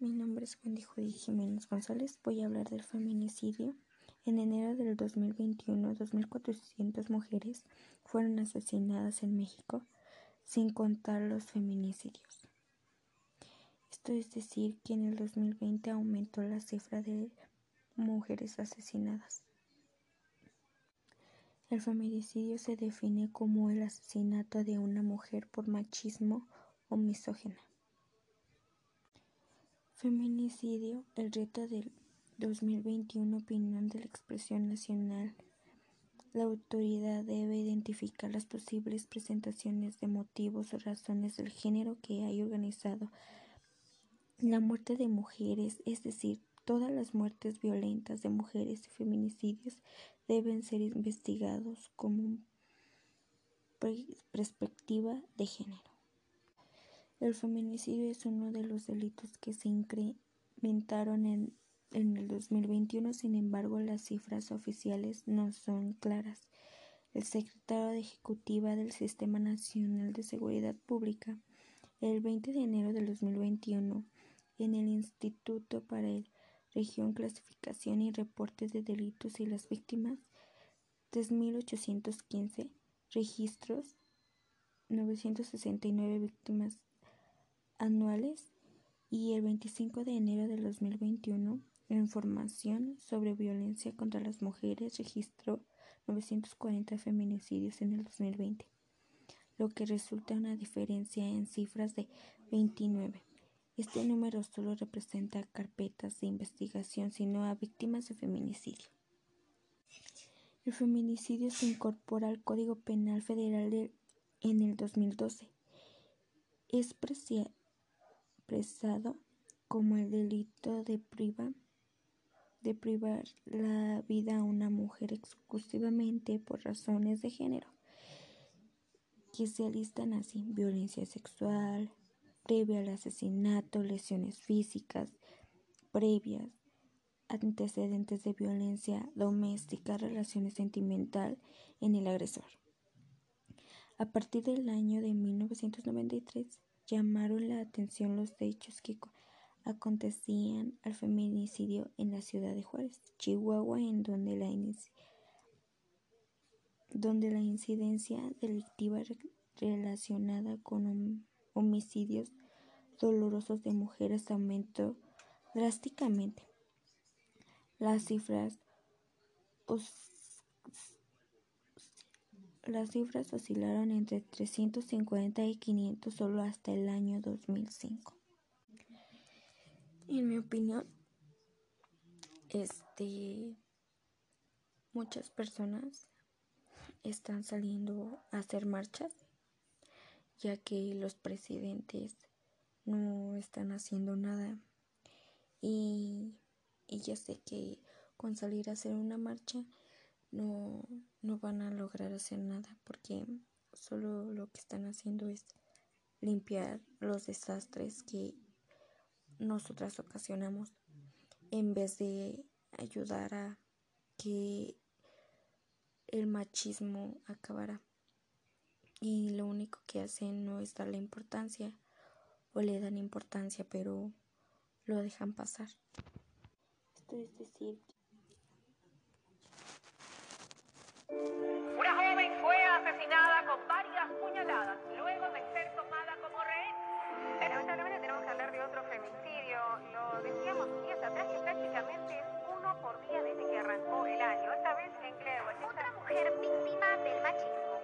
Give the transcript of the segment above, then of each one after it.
Mi nombre es Wendy Judy Jiménez González. Voy a hablar del feminicidio. En enero del 2021, 2.400 mujeres fueron asesinadas en México, sin contar los feminicidios. Esto es decir, que en el 2020 aumentó la cifra de mujeres asesinadas. El feminicidio se define como el asesinato de una mujer por machismo o misógena. Feminicidio, el reto del 2021, opinión de la expresión nacional. La autoridad debe identificar las posibles presentaciones de motivos o razones del género que hay organizado la muerte de mujeres, es decir, todas las muertes violentas de mujeres y feminicidios deben ser investigados como perspectiva de género. El feminicidio es uno de los delitos que se incrementaron en, en el 2021, sin embargo las cifras oficiales no son claras. El secretario de Ejecutiva del Sistema Nacional de Seguridad Pública, el 20 de enero del 2021, en el Instituto para el Región Clasificación y Reportes de Delitos y las Víctimas, 3.815 registros, 969 víctimas anuales y el 25 de enero del 2021, información sobre violencia contra las mujeres registró 940 feminicidios en el 2020, lo que resulta una diferencia en cifras de 29. Este número solo representa carpetas de investigación, sino a víctimas de feminicidio. El feminicidio se incorpora al Código Penal Federal en el 2012. Es como el delito de, de privar la vida a una mujer exclusivamente por razones de género, que se alistan así violencia sexual, previa al asesinato, lesiones físicas previas, antecedentes de violencia doméstica, relaciones sentimental en el agresor. A partir del año de 1993 llamaron la atención los hechos que acontecían al feminicidio en la ciudad de Juárez, Chihuahua, en donde la, donde la incidencia delictiva relacionada con homicidios dolorosos de mujeres aumentó drásticamente. Las cifras, las cifras oscilaron entre 350 y 500 solo hasta el año 2005. En mi opinión, este, muchas personas están saliendo a hacer marchas ya que los presidentes no están haciendo nada y, ya sé que con salir a hacer una marcha no, no van a lograr hacer nada porque solo lo que están haciendo es limpiar los desastres que nosotras ocasionamos en vez de ayudar a que el machismo acabara y lo único que hacen no es darle importancia o le dan importancia pero lo dejan pasar. Esto es decir Una joven fue asesinada con varias puñaladas luego de ser tomada como rehén. Lamentablemente tenemos que hablar de otro femicidio. Lo decíamos días atrás que prácticamente es uno por día desde que arrancó el año. Esta vez en Clermont. Otra mujer víctima del machismo.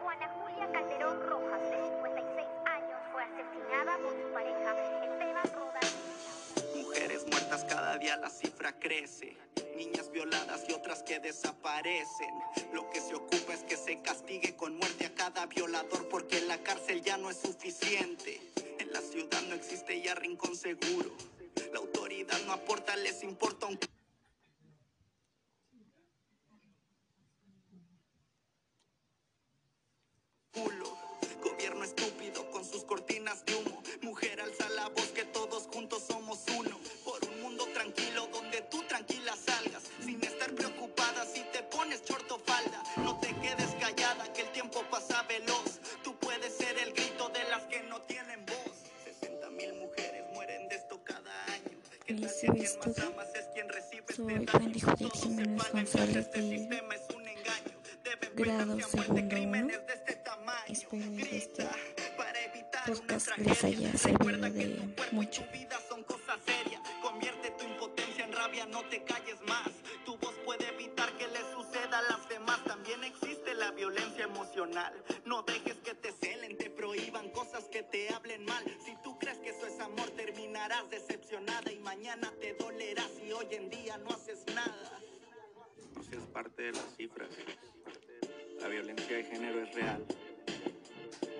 Juana Julia Calderón Rojas, de 56 años, fue asesinada por su pareja, Esteban Rodas. Mujeres muertas cada día la cifra crece. Niñas violadas y otras que desaparecen. Lo que se ocupa es que se castigue con muerte a cada violador porque la cárcel ya no es suficiente. En la ciudad no existe ya rincón seguro. La autoridad no aporta, les importa un Gobierno Juan de Jiménez González de grado segundo uno. Espero que este podcast les haya servido de mucho. Convierte tu impotencia en rabia, no te calles más. Tu voz puede evitar que le suceda a las demás. También existe la violencia emocional. No dejes que te celen, te prohíban cosas que te hablen mal. Si tú crees que eso es amor, terminarás decepcionada y mañana en día no haces nada. Seas parte de las cifras. La violencia de género es real.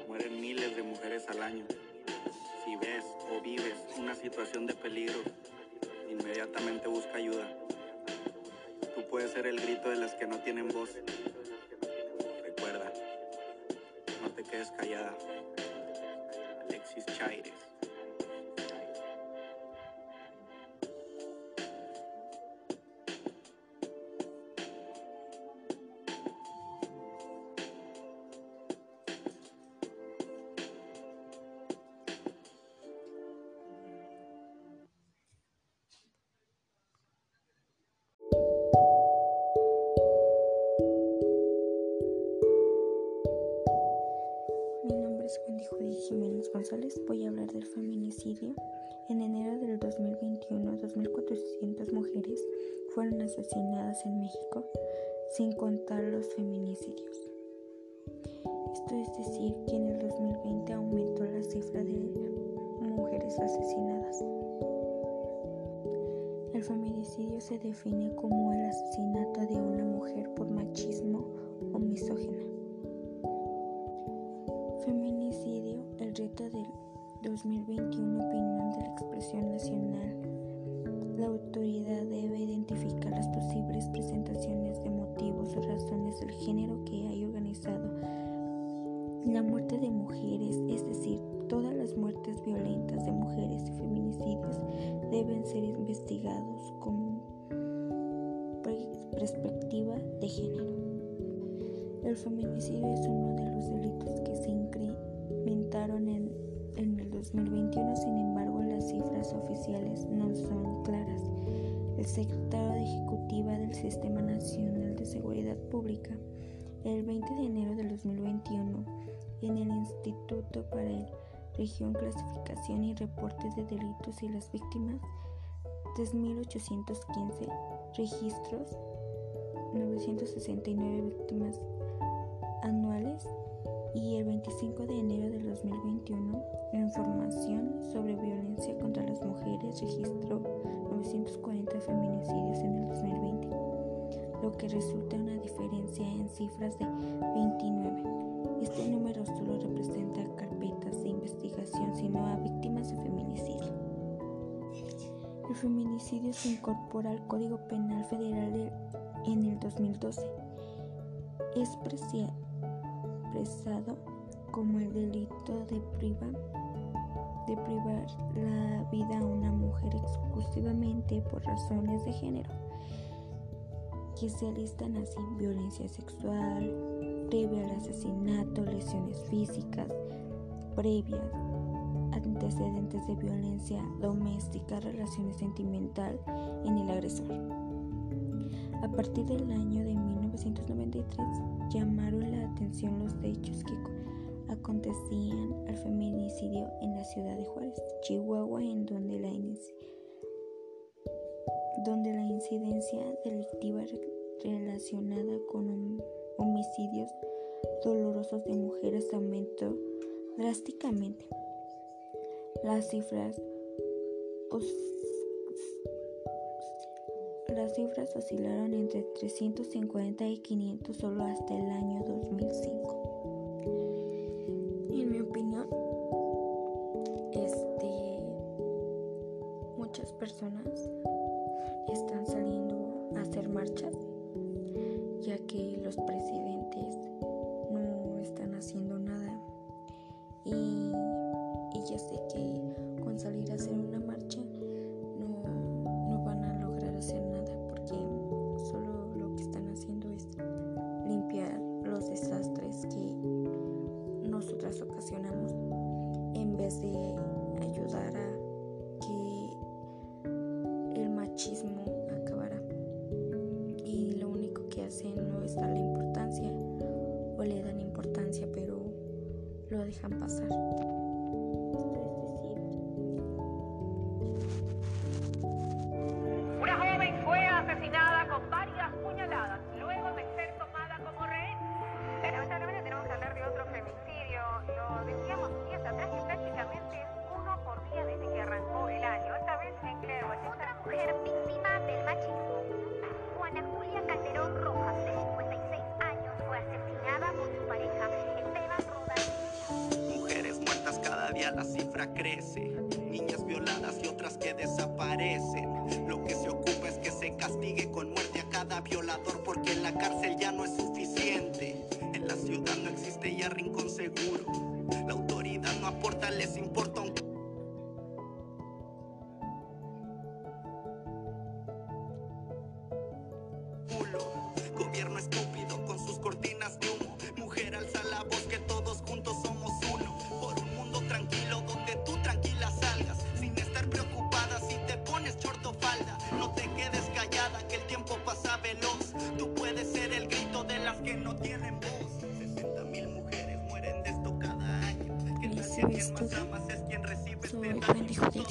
Mueren miles de mujeres al año. Si ves o vives una situación de peligro, inmediatamente busca ayuda. Tú puedes ser el grito de las que no tienen voz. Recuerda, no te quedes callada. Alexis Chaires. Nombre Jiménez González. Voy a hablar del feminicidio. En enero del 2021, 2.400 mujeres fueron asesinadas en México, sin contar los feminicidios. Esto es decir, que en el 2020 aumentó la cifra de mujeres asesinadas. El feminicidio se define como el asesinato de una mujer por machismo o misógina. Reto del 2021, opinión de la expresión nacional. La autoridad debe identificar las posibles presentaciones de motivos o razones del género que hay organizado la muerte de mujeres, es decir, todas las muertes violentas de mujeres y feminicidios deben ser investigados con perspectiva de género. El feminicidio es uno de los delitos que se en, en, el 2021, sin embargo las cifras oficiales no son claras. El secretario de Ejecutiva del Sistema Nacional de Seguridad Pública, el 20 de enero del 2021, en el Instituto para el Región Clasificación y Reportes de Delitos y las Víctimas, 3.815 registros, 969 víctimas y el 25 de enero del 2021 información sobre violencia contra las mujeres registró 940 feminicidios en el 2020, lo que resulta una diferencia en cifras de 29. Este número solo representa carpetas de investigación, sino a víctimas de feminicidio. El feminicidio se incorpora al Código Penal Federal de, en el 2012. Es presado como el delito de privar, de privar la vida a una mujer exclusivamente por razones de género, que se alistan así violencia sexual, previa al asesinato, lesiones físicas, previas, antecedentes de violencia doméstica, relaciones sentimental en el agresor. A partir del año de 1993 llamaron la atención los hechos que acontecían al feminicidio en la ciudad de Juárez, Chihuahua, en donde la, donde la incidencia delictiva relacionada con homicidios dolorosos de mujeres aumentó drásticamente. Las cifras las cifras oscilaron entre 350 y 500 solo hasta el año 2005. En mi opinión, este, muchas personas están saliendo a hacer marchas, ya que los presidentes no están haciendo nada. Y, y ya sé que con salir a hacer una dejan pasar. Crece. Niñas violadas y otras que desaparecen. Lo que se ocupa es que se castigue con muerte a cada violador porque en la cárcel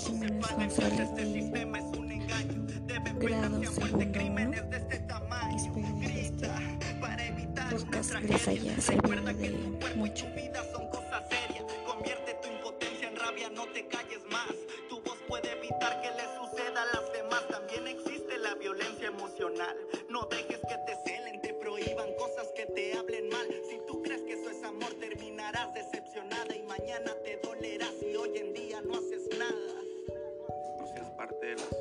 Este sistema es un engaño. Debe grado penarse a muerte crímenes de este tamaño. Grita para evitar una tragedia. Recuerda que tu cuerpo y tu vida son cosas serias. Convierte tu impotencia en rabia, no te calles más. Tu voz puede evitar que le suceda a las demás. También existe la violencia emocional. No dejes que te celen, te prohíban cosas que te hablen mal. Si tú crees que eso es amor, terminarás decepcionada y mañana parte de las